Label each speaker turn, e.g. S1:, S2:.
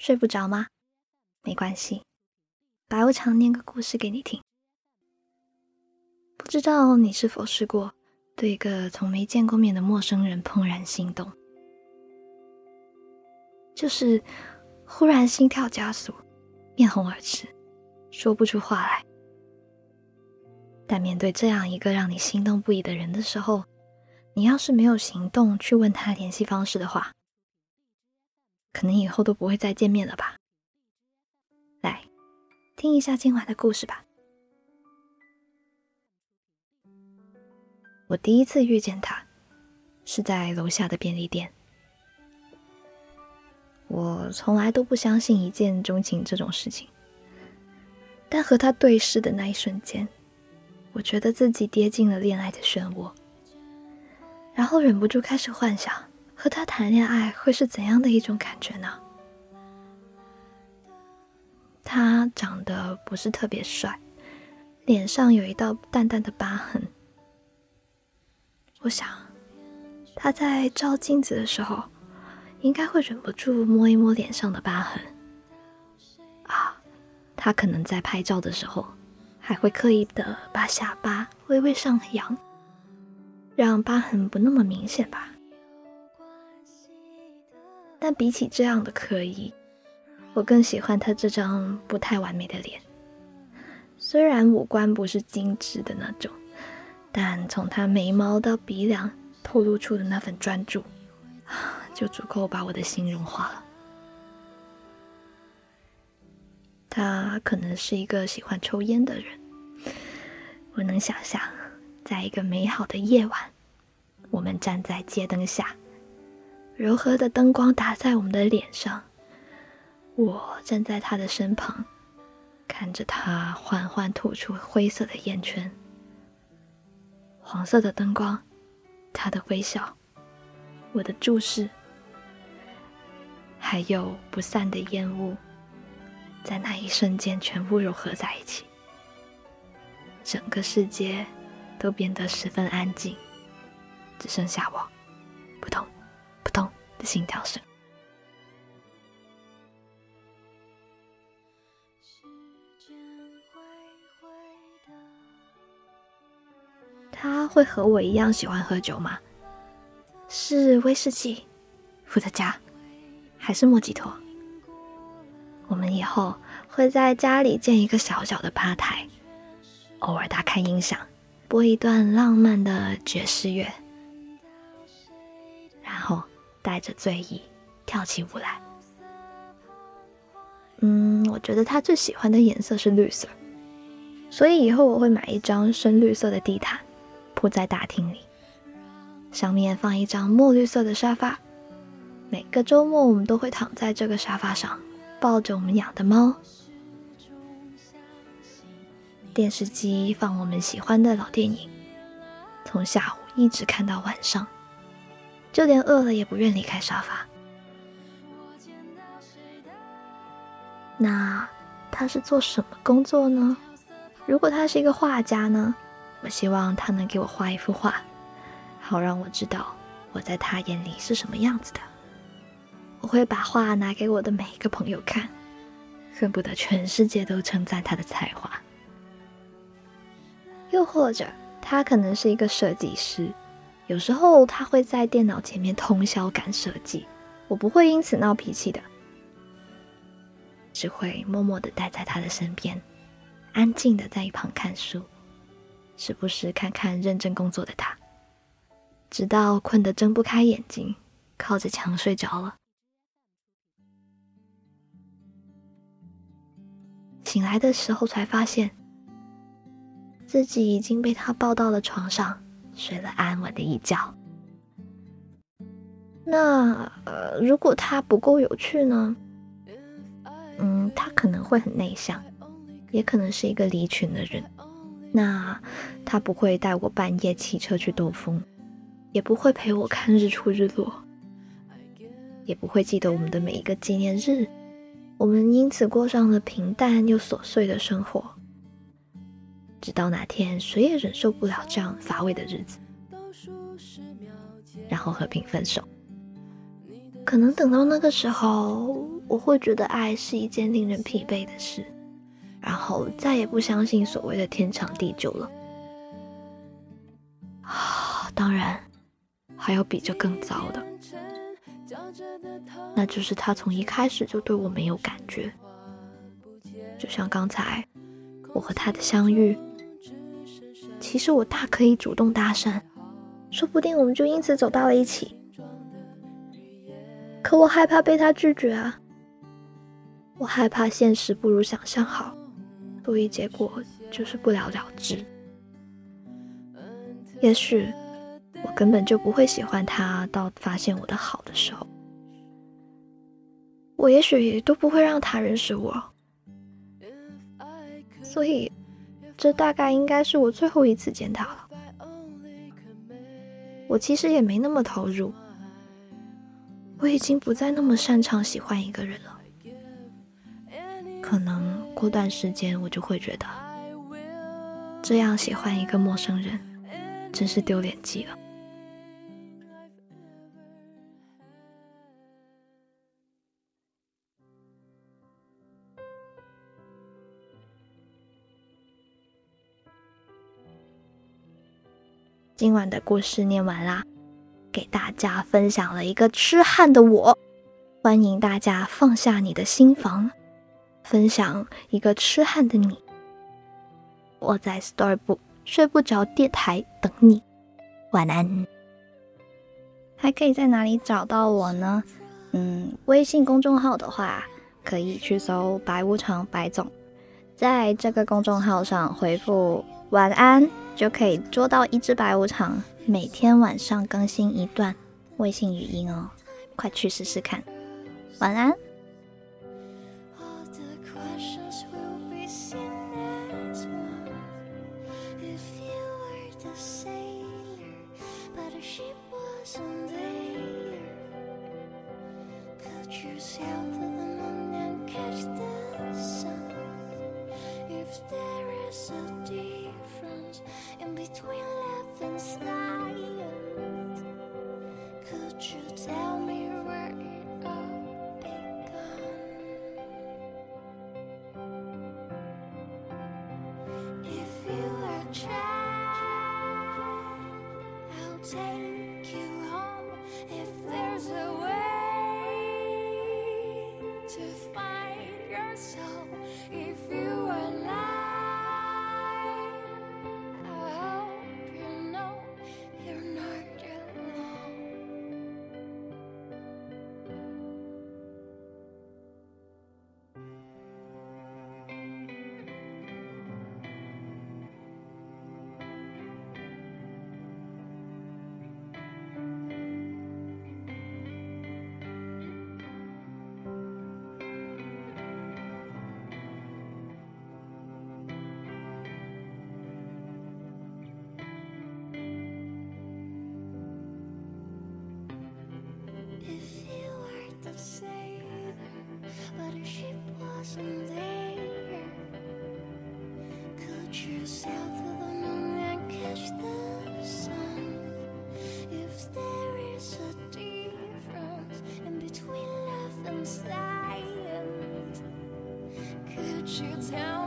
S1: 睡不着吗？没关系，白无常念个故事给你听。不知道你是否试过对一个从没见过面的陌生人怦然心动，就是忽然心跳加速，面红耳赤，说不出话来。但面对这样一个让你心动不已的人的时候，你要是没有行动去问他联系方式的话，可能以后都不会再见面了吧。来，听一下今晚的故事吧。我第一次遇见他，是在楼下的便利店。我从来都不相信一见钟情这种事情，但和他对视的那一瞬间，我觉得自己跌进了恋爱的漩涡，然后忍不住开始幻想。和他谈恋爱会是怎样的一种感觉呢？他长得不是特别帅，脸上有一道淡淡的疤痕。我想，他在照镜子的时候，应该会忍不住摸一摸脸上的疤痕。啊，他可能在拍照的时候，还会刻意的把下巴微微上扬，让疤痕不那么明显吧。但比起这样的刻意，我更喜欢他这张不太完美的脸。虽然五官不是精致的那种，但从他眉毛到鼻梁透露出的那份专注，就足够把我的心融化了。他可能是一个喜欢抽烟的人。我能想象，在一个美好的夜晚，我们站在街灯下。柔和的灯光打在我们的脸上，我站在他的身旁，看着他缓缓吐出灰色的烟圈。黄色的灯光，他的微笑，我的注视，还有不散的烟雾，在那一瞬间全部融合在一起，整个世界都变得十分安静，只剩下我，扑通。的心跳声。他会和我一样喜欢喝酒吗？是威士忌、伏特加，还是莫吉托？我们以后会在家里建一个小小的吧台，偶尔打开音响，播一段浪漫的爵士乐，然后。带着醉意跳起舞来。嗯，我觉得他最喜欢的颜色是绿色，所以以后我会买一张深绿色的地毯铺在大厅里，上面放一张墨绿色的沙发。每个周末我们都会躺在这个沙发上，抱着我们养的猫。电视机放我们喜欢的老电影，从下午一直看到晚上。就连饿了也不愿离开沙发。那他是做什么工作呢？如果他是一个画家呢？我希望他能给我画一幅画，好让我知道我在他眼里是什么样子的。我会把画拿给我的每一个朋友看，恨不得全世界都称赞他的才华。又或者，他可能是一个设计师。有时候他会在电脑前面通宵赶设计，我不会因此闹脾气的，只会默默的待在他的身边，安静的在一旁看书，时不时看看认真工作的他，直到困得睁不开眼睛，靠着墙睡着了。醒来的时候才发现，自己已经被他抱到了床上。睡了安稳的一觉。那呃，如果他不够有趣呢？嗯，他可能会很内向，也可能是一个离群的人。那他不会带我半夜骑车去兜风，也不会陪我看日出日落，也不会记得我们的每一个纪念日。我们因此过上了平淡又琐碎的生活。直到哪天，谁也忍受不了这样乏味的日子，然后和平分手。可能等到那个时候，我会觉得爱是一件令人疲惫的事，然后再也不相信所谓的天长地久了。啊，当然，还有比这更糟的，那就是他从一开始就对我没有感觉，就像刚才我和他的相遇。其实我大可以主动搭讪，说不定我们就因此走到了一起。可我害怕被他拒绝啊！我害怕现实不如想象好，所以结果就是不了了之。也许我根本就不会喜欢他，到发现我的好的时候，我也许都不会让他认识我。所以。这大概应该是我最后一次见他了。我其实也没那么投入，我已经不再那么擅长喜欢一个人了。可能过段时间我就会觉得，这样喜欢一个陌生人，真是丢脸极了。今晚的故事念完啦，给大家分享了一个痴汉的我，欢迎大家放下你的心房，分享一个痴汉的你。我在 Storybook 睡不着电台等你，晚安。还可以在哪里找到我呢？嗯，微信公众号的话，可以去搜“白无常白总”，在这个公众号上回复“晚安”。就可以捉到一只白无常，每天晚上更新一段微信语音哦，快去试试看。晚安。you No. she tells